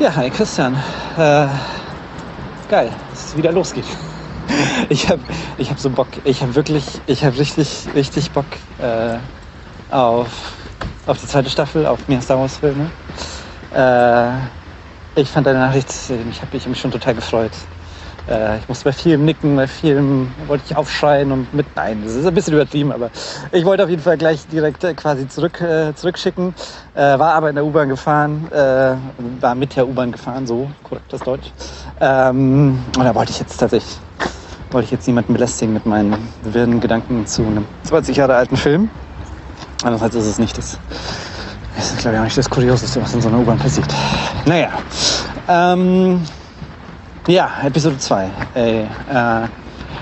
Ja, hi Christian. Äh, geil, dass es wieder losgeht. Ich habe ich hab so Bock. Ich habe wirklich, ich habe richtig, richtig Bock äh, auf, auf die zweite Staffel, auf mehr Star Wars Filme. Äh, ich fand deine Nachricht, ich habe mich schon total gefreut. Äh, ich musste bei vielem nicken, bei vielem wollte ich aufschreien und mit. Nein, das ist ein bisschen übertrieben, aber ich wollte auf jeden Fall gleich direkt äh, quasi zurück, äh, zurückschicken. Äh, war aber in der U-Bahn gefahren, äh, war mit der U-Bahn gefahren, so korrekt das Deutsch. Ähm, und da wollte ich jetzt tatsächlich, wollte ich jetzt niemanden belästigen mit meinen wirren Gedanken zu einem 20 Jahre alten Film. Andererseits ist es nicht das. Das ist, glaube ich, auch nicht das Kurioseste, was in so einer U-Bahn passiert. Naja. Ähm, ja, Episode 2. Äh,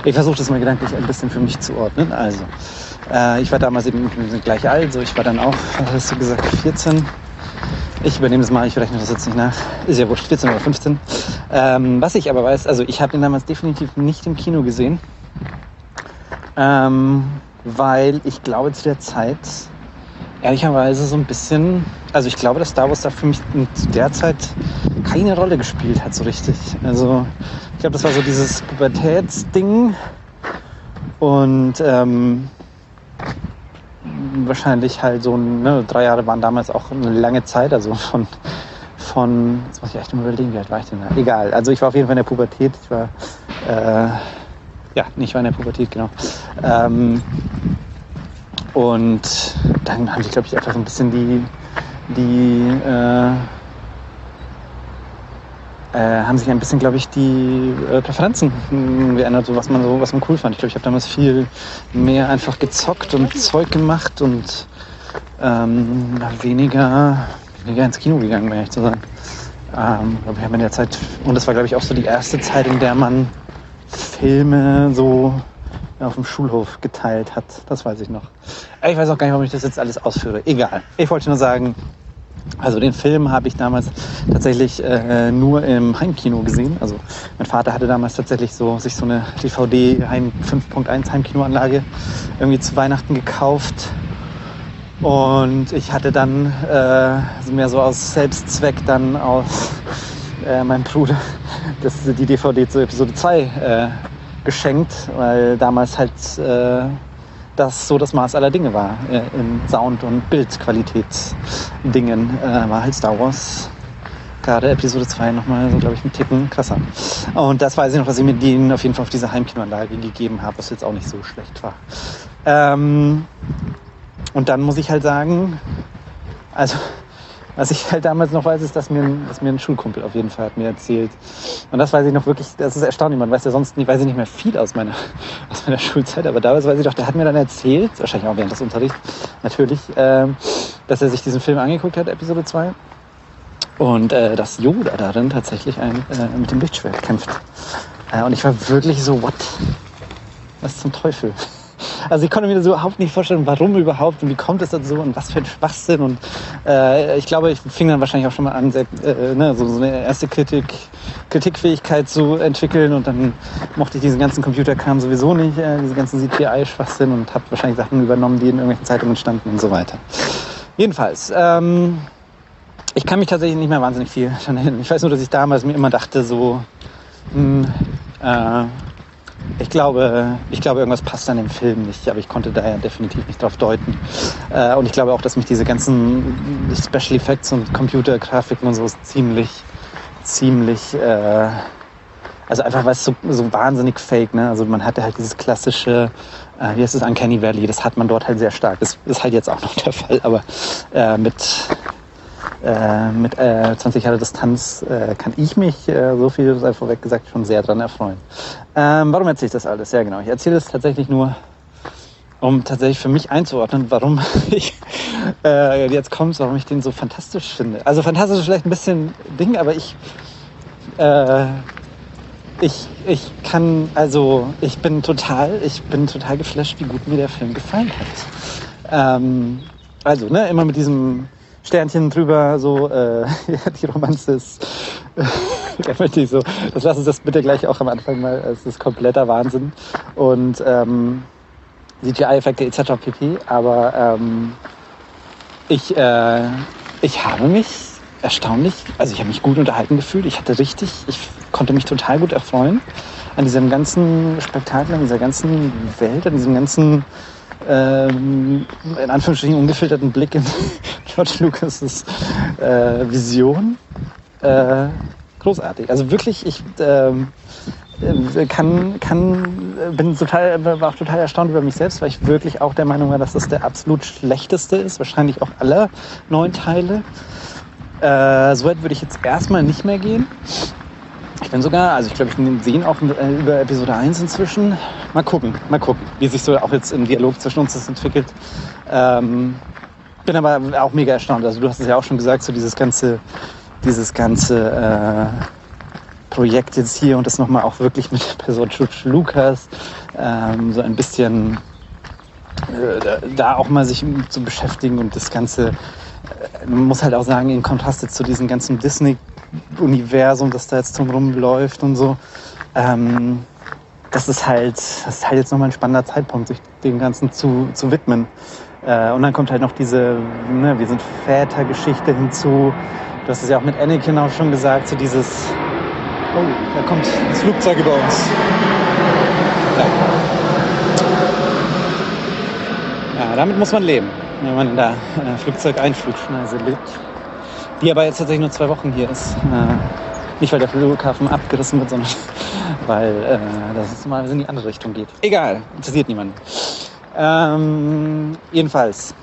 ich versuche das mal gedanklich ein bisschen für mich zu ordnen. Also, äh, ich war damals eben gleich alt, so ich war dann auch, hast du gesagt, 14. Ich übernehme das mal, ich rechne das jetzt nicht nach. Ist ja wurscht, 14 oder 15. Ähm, was ich aber weiß, also ich habe den damals definitiv nicht im Kino gesehen. Ähm, weil ich glaube zu der Zeit ehrlicherweise so ein bisschen, also ich glaube, dass Star Wars da für mich zu der Zeit keine Rolle gespielt hat so richtig. Also ich glaube, das war so dieses Pubertätsding und ähm, wahrscheinlich halt so, ne, drei Jahre waren damals auch eine lange Zeit, also von, von, jetzt muss ich echt mal überlegen, wie alt war ich denn da? Egal, also ich war auf jeden Fall in der Pubertät, ich war, äh, ja, nicht war in der Pubertät, genau. Ähm, und dann haben sich, glaube ich, einfach so ein bisschen die, die äh, äh, haben sich ein bisschen, glaube ich, die äh, Präferenzen geändert, so was man so, was man cool fand. Ich glaube, ich habe damals viel mehr einfach gezockt und Zeug gemacht und ähm, weniger, weniger ins Kino gegangen, wenn ich zu sagen. Ähm, ich habe in der Zeit, und das war, glaube ich, auch so die erste Zeit, in der man Filme so auf dem Schulhof geteilt hat. Das weiß ich noch. Ich weiß auch gar nicht, warum ich das jetzt alles ausführe. Egal. Ich wollte nur sagen, also den Film habe ich damals tatsächlich äh, nur im Heimkino gesehen. Also mein Vater hatte damals tatsächlich so sich so eine DVD Heim 5.1 Heimkinoanlage irgendwie zu Weihnachten gekauft. Und ich hatte dann äh, mehr so aus Selbstzweck dann aus äh, meinem Bruder das, die DVD zu Episode 2 äh, geschenkt, weil damals halt äh, das so das Maß aller Dinge war äh, in Sound- und Bildqualitätsdingen. Äh, war halt Star Wars gerade Episode 2 nochmal so, glaube ich, einen Ticken krasser. Und das weiß ich noch, dass ich mir den auf jeden Fall auf diese Heimkinoanlage gegeben habe, was jetzt auch nicht so schlecht war. Ähm, und dann muss ich halt sagen, also was ich halt damals noch weiß, ist, dass mir, ein, dass mir ein Schulkumpel auf jeden Fall hat mir erzählt. Und das weiß ich noch wirklich, das ist erstaunlich. Man weiß ja sonst nicht, weiß ich nicht mehr viel aus meiner, aus meiner Schulzeit, aber damals weiß ich doch, der hat mir dann erzählt, wahrscheinlich auch während des Unterrichts, natürlich, äh, dass er sich diesen Film angeguckt hat, Episode 2. Und äh, dass Yoda darin tatsächlich ein, äh, mit dem Lichtschwert kämpft. Äh, und ich war wirklich so, what? Was zum Teufel? Also ich konnte mir das überhaupt nicht vorstellen, warum überhaupt und wie kommt es dazu und was für ein Schwachsinn. Und äh, ich glaube, ich fing dann wahrscheinlich auch schon mal an, sehr, äh, ne, so, so eine erste Kritik, Kritikfähigkeit zu entwickeln. Und dann mochte ich diesen ganzen Computerkram sowieso nicht, äh, diese ganzen CGI-Schwachsinn und habe wahrscheinlich Sachen übernommen, die in irgendwelchen Zeitungen standen und so weiter. Jedenfalls, ähm, ich kann mich tatsächlich nicht mehr wahnsinnig viel daran erinnern. Ich weiß nur, dass ich damals mir immer dachte, so, mh, hm, äh, ich glaube, ich glaube, irgendwas passt an dem Film nicht, aber ich konnte da ja definitiv nicht drauf deuten. Äh, und ich glaube auch, dass mich diese ganzen Special Effects und Computergrafiken und so ziemlich, ziemlich, äh, also einfach weil es so, so wahnsinnig fake, ne? Also man hatte halt dieses klassische, äh, wie heißt es, Uncanny Valley, das hat man dort halt sehr stark. Das ist halt jetzt auch noch der Fall, aber äh, mit äh, mit äh, 20 Jahre Distanz äh, kann ich mich, äh, so viel sei vorweg gesagt, schon sehr dran erfreuen. Ähm, warum erzähle ich das alles? Ja, genau. Ich erzähle es tatsächlich nur, um tatsächlich für mich einzuordnen, warum ich äh, jetzt kommt, warum ich den so fantastisch finde. Also fantastisch ist vielleicht ein bisschen Ding, aber ich, äh, ich, ich kann, also ich bin total, ich bin total geflasht, wie gut mir der Film gefallen hat. Ähm, also, ne, immer mit diesem Sternchen drüber, so, äh, die Romanze ist, äh, so, das lassen Sie das bitte gleich auch am Anfang mal, es ist kompletter Wahnsinn und ähm, CGI-Effekte etc. pp, aber ähm, ich, äh, ich habe mich erstaunlich. Also ich habe mich gut unterhalten gefühlt. Ich hatte richtig, ich konnte mich total gut erfreuen an diesem ganzen Spektakel, an dieser ganzen Welt, an diesem ganzen ähm, in Anführungsstrichen ungefilterten Blick in George Lucas' äh, Vision. Äh, großartig. Also wirklich, ich ähm, äh, kann, kann, bin total, war auch total erstaunt über mich selbst, weil ich wirklich auch der Meinung war, dass das der absolut schlechteste ist, wahrscheinlich auch aller neun Teile. Äh, so weit würde ich jetzt erstmal nicht mehr gehen. Ich bin sogar, also ich glaube, ich sehe ihn auch äh, über Episode 1 inzwischen. Mal gucken, mal gucken, wie sich so auch jetzt im Dialog zwischen uns das entwickelt. Ähm, bin aber auch mega erstaunt. Also du hast es ja auch schon gesagt, so dieses ganze, dieses ganze äh, Projekt jetzt hier und das nochmal auch wirklich mit der Person George Lucas ähm, so ein bisschen äh, da auch mal sich zu beschäftigen und das Ganze, äh, man muss halt auch sagen, in Kontrast zu diesem ganzen Disney-Universum, das da jetzt drumherum läuft und so, ähm, das ist halt, das ist halt jetzt nochmal ein spannender Zeitpunkt, sich dem Ganzen zu, zu widmen. Äh, und dann kommt halt noch diese, ne, wir sind Väter-Geschichte hinzu. Du hast es ja auch mit Anakin auch schon gesagt, so dieses, oh, da kommt das Flugzeug über uns. Ja. ja, damit muss man leben, wenn man in der äh, Flugzeugeinflugschneise lebt. Die aber jetzt tatsächlich nur zwei Wochen hier ist. Äh, nicht, weil der Flughafen abgerissen wird, sondern weil äh, das mal in die andere Richtung geht. Egal, interessiert niemanden. Ähm, jedenfalls,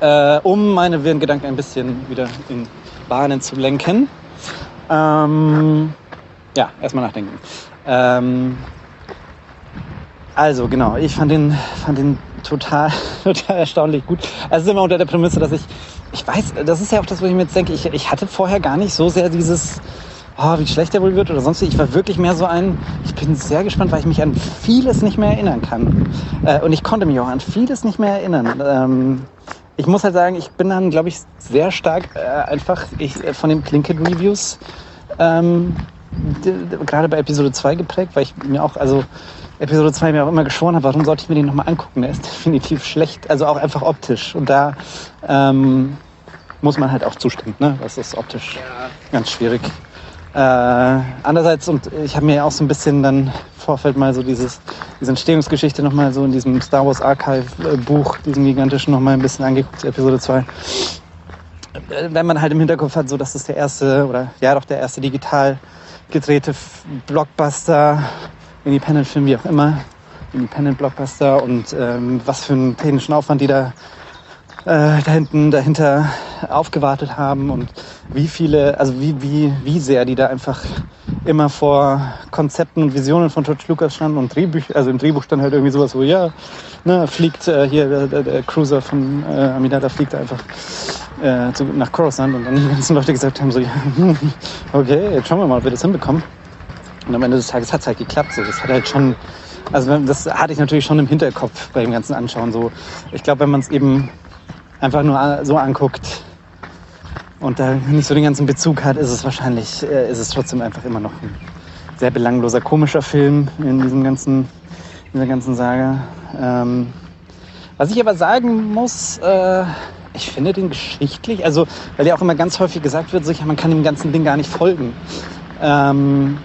äh, um meine wirren Gedanken ein bisschen wieder in Bahnen zu lenken. Ähm, ja, erstmal nachdenken. Ähm, also genau, ich fand den, fand den total, total erstaunlich gut. Also immer unter der Prämisse, dass ich, ich weiß, das ist ja auch das, wo ich mir jetzt denke, ich, ich hatte vorher gar nicht so sehr dieses, oh, wie schlecht er wohl wird oder sonst. Ich war wirklich mehr so ein, ich bin sehr gespannt, weil ich mich an vieles nicht mehr erinnern kann. Äh, und ich konnte mich auch an vieles nicht mehr erinnern. Ähm, ich muss halt sagen, ich bin dann, glaube ich, sehr stark äh, einfach ich, äh, von den Plinkett-Reviews ähm, gerade bei Episode 2 geprägt, weil ich mir auch, also Episode 2 mir auch immer geschworen habe, warum sollte ich mir den nochmal angucken? Der ist definitiv schlecht, also auch einfach optisch. Und da ähm, muss man halt auch zustimmen, ne? Das ist optisch ja. ganz schwierig. Äh, andererseits, und ich habe mir auch so ein bisschen dann Vorfeld mal so dieses, diese Entstehungsgeschichte nochmal so in diesem Star Wars Archive Buch, diesem gigantischen nochmal ein bisschen angeguckt, Episode 2. Äh, wenn man halt im Hinterkopf hat, so dass das der erste, oder ja doch der erste digital gedrehte Blockbuster, Independent-Film, wie auch immer, Independent-Blockbuster und ähm, was für einen technischen Aufwand die da äh, da hinten dahinter aufgewartet haben und wie viele, also wie, wie, wie sehr die da einfach immer vor Konzepten und Visionen von George Lucas standen und Drehbücher, also im Drehbuch stand halt irgendwie sowas, wo ja, ne, fliegt äh, hier der, der, der, Cruiser von äh, Amidala fliegt einfach äh, zu, nach Coruscant und dann die ganzen Leute gesagt haben so, ja, okay, jetzt schauen wir mal, ob wir das hinbekommen. Und am Ende des Tages hat es halt geklappt. So. Das hat halt schon, also das hatte ich natürlich schon im Hinterkopf bei dem ganzen Anschauen. So, ich glaube, wenn man es eben einfach nur so anguckt und da nicht so den ganzen Bezug hat, ist es wahrscheinlich, äh, ist es trotzdem einfach immer noch ein sehr belangloser, komischer Film in diesem ganzen, in dieser ganzen Saga. Ähm, was ich aber sagen muss, äh, ich finde den geschichtlich, also weil ja auch immer ganz häufig gesagt wird, sicher, man kann dem ganzen Ding gar nicht folgen. Ähm,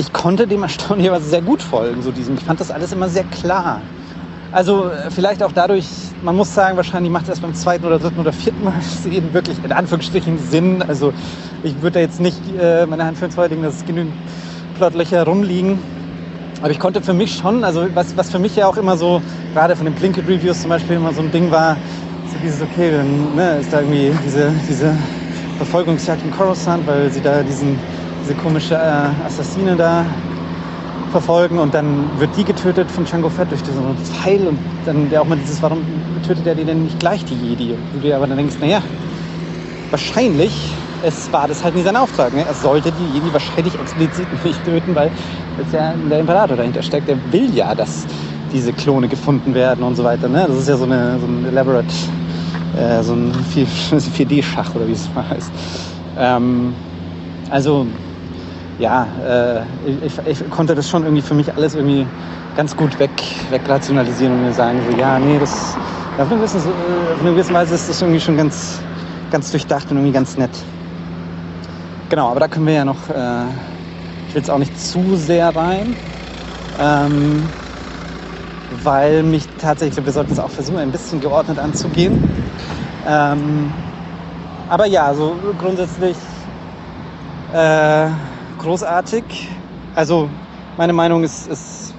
ich konnte dem erstaunlicherweise sehr gut folgen, so diesem. Ich fand das alles immer sehr klar. Also äh, vielleicht auch dadurch, man muss sagen, wahrscheinlich macht es erst beim zweiten oder dritten oder vierten Mal sehen wirklich in Anführungsstrichen Sinn. Also ich würde da jetzt nicht äh, meine Hand für ins Feuer dass es genügend Plotlöcher rumliegen. Aber ich konnte für mich schon, also was, was für mich ja auch immer so, gerade von den Blinked-Reviews zum Beispiel immer so ein Ding war, so dieses, okay, dann ne, ist da irgendwie diese, diese Verfolgungsjagd in Coruscant, weil sie da diesen, diese komische äh, Assassine da verfolgen und dann wird die getötet von Django Fett durch diesen Pfeil und dann der auch mal dieses, warum tötet er die denn nicht gleich, die Jedi? Und du dir aber dann denkst, naja, wahrscheinlich es war das halt nie sein Auftrag. Ne? Er sollte die Jedi wahrscheinlich explizit nicht töten, weil jetzt ja der Imperator dahinter steckt. Der will ja, dass diese Klone gefunden werden und so weiter. Ne? Das ist ja so, eine, so ein elaborate, äh, so ein 4D-Schach oder wie es mal heißt. Ähm, also ja, äh, ich, ich, konnte das schon irgendwie für mich alles irgendwie ganz gut weg, wegrationalisieren und mir sagen, so, ja, nee, das, auf eine, gewisse, auf eine gewisse Weise ist das irgendwie schon ganz, ganz durchdacht und irgendwie ganz nett. Genau, aber da können wir ja noch, äh, ich will jetzt auch nicht zu sehr rein, ähm, weil mich tatsächlich, wir sollten es auch versuchen, ein bisschen geordnet anzugehen. Ähm, aber ja, so grundsätzlich äh, großartig. Also meine Meinung ist, ist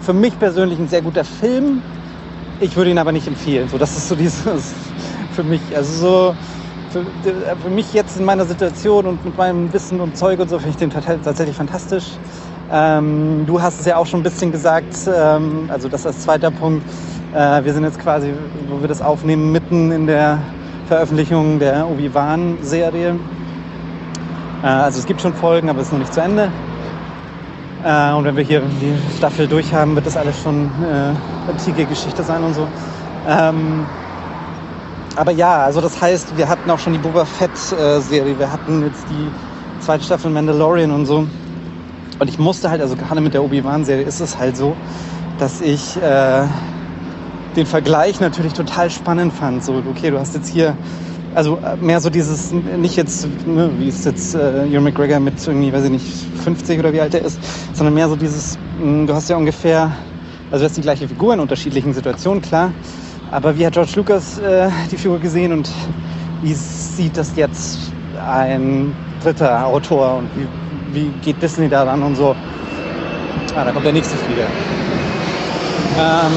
für mich persönlich ein sehr guter Film. Ich würde ihn aber nicht empfehlen. So, das ist so dieses für mich. Also so für, für mich jetzt in meiner Situation und mit meinem Wissen und Zeug und so finde ich den tatsächlich fantastisch. Ähm, du hast es ja auch schon ein bisschen gesagt, ähm, also das als zweiter Punkt. Äh, wir sind jetzt quasi, wo wir das aufnehmen, mitten in der Veröffentlichung der Obi-Wan-Serie. Äh, also es gibt schon Folgen, aber es ist noch nicht zu Ende. Äh, und wenn wir hier die Staffel durch haben, wird das alles schon äh, antike Geschichte sein und so. Ähm, aber ja, also das heißt, wir hatten auch schon die Boba Fett-Serie, wir hatten jetzt die zweite Staffel Mandalorian und so. Und ich musste halt, also gerade mit der Obi-Wan-Serie ist es halt so, dass ich äh, den Vergleich natürlich total spannend fand. So, okay, du hast jetzt hier also äh, mehr so dieses, nicht jetzt, ne, wie es jetzt äh, Ewan McGregor mit irgendwie, weiß ich nicht, 50 oder wie alt er ist, sondern mehr so dieses, mh, hm, du hast ja ungefähr, also du hast die gleiche Figur in unterschiedlichen Situationen, klar, aber wie hat George Lucas äh, die Figur gesehen und wie sieht das jetzt ein dritter Autor und wie, wie geht Disney daran und so. Ah, da kommt der nächste Flieger. Ähm,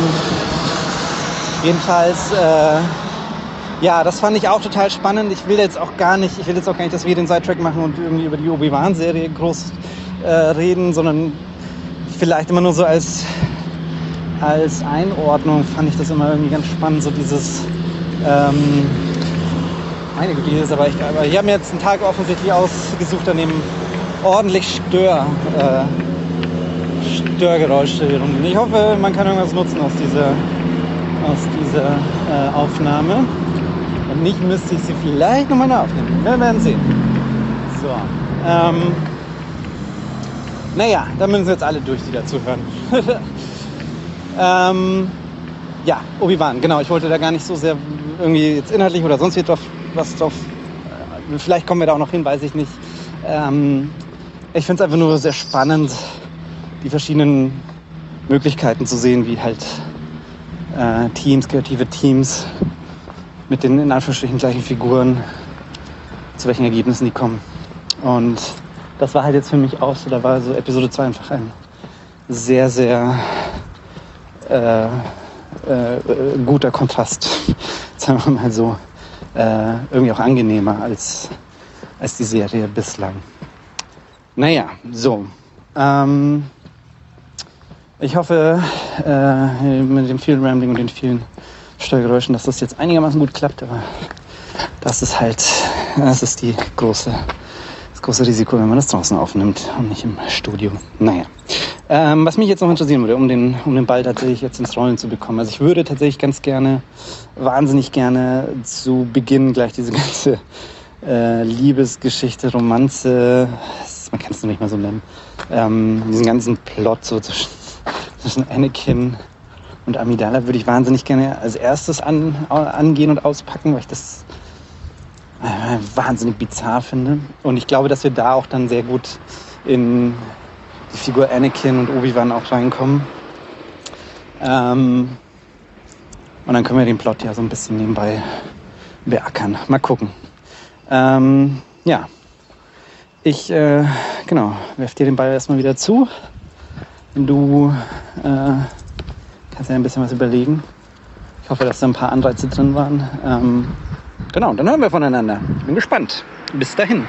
jedenfalls, äh, ja, das fand ich auch total spannend. Ich will jetzt auch gar nicht, ich will jetzt auch gar nicht, dass wir den Sidetrack machen und irgendwie über die Obi-Wan-Serie groß äh, reden, sondern vielleicht immer nur so als, als Einordnung fand ich das immer irgendwie ganz spannend, so dieses, ähm, meine Güte, hier ist aber echt, aber ich habe mir jetzt einen Tag offensichtlich ausgesucht, an dem ordentlich Stör, äh, Störgeräusche rumgehen. Ich hoffe, man kann irgendwas nutzen aus dieser, aus dieser äh, Aufnahme. Wenn nicht, müsste ich sie vielleicht nochmal aufnehmen. Wir werden sehen. So. Ähm, naja, dann müssen jetzt alle durch, die dazu hören. ähm, ja, Obi-Wan, genau. Ich wollte da gar nicht so sehr irgendwie jetzt inhaltlich oder sonst drauf, was drauf. Äh, vielleicht kommen wir da auch noch hin, weiß ich nicht. Ähm, ich finde es einfach nur sehr spannend, die verschiedenen Möglichkeiten zu sehen, wie halt äh, Teams, kreative Teams mit den in Anführungsstrichen gleichen Figuren, zu welchen Ergebnissen die kommen. Und das war halt jetzt für mich auch so, da war so Episode 2 einfach ein sehr, sehr äh, äh, guter Kontrast, sagen wir mal so, äh, irgendwie auch angenehmer als, als die Serie bislang. Naja, so. Ähm, ich hoffe, äh, mit dem vielen Rambling und den vielen Steuergeräuschen, dass das jetzt einigermaßen gut klappt, aber das ist halt, das ist die große, das große Risiko, wenn man das draußen aufnimmt und nicht im Studio. Naja. Ähm, was mich jetzt noch interessieren würde, um den, um den Ball tatsächlich jetzt ins Rollen zu bekommen. Also ich würde tatsächlich ganz gerne, wahnsinnig gerne zu Beginn gleich diese ganze äh, Liebesgeschichte, Romanze, man kann es noch nicht mal so nennen, ähm, diesen ganzen Plot so zwischen, zwischen Anakin und Amidala würde ich wahnsinnig gerne als erstes an, angehen und auspacken, weil ich das äh, wahnsinnig bizarr finde. Und ich glaube, dass wir da auch dann sehr gut in die Figur Anakin und Obi-Wan auch reinkommen. Ähm, und dann können wir den Plot ja so ein bisschen nebenbei beackern. Mal gucken. Ähm, ja, ich, äh, genau, werf dir den Ball erstmal wieder zu. Du äh, kannst ja ein bisschen was überlegen. Ich hoffe, dass da ein paar Anreize drin waren. Ähm, genau, dann hören wir voneinander. Bin gespannt. Bis dahin.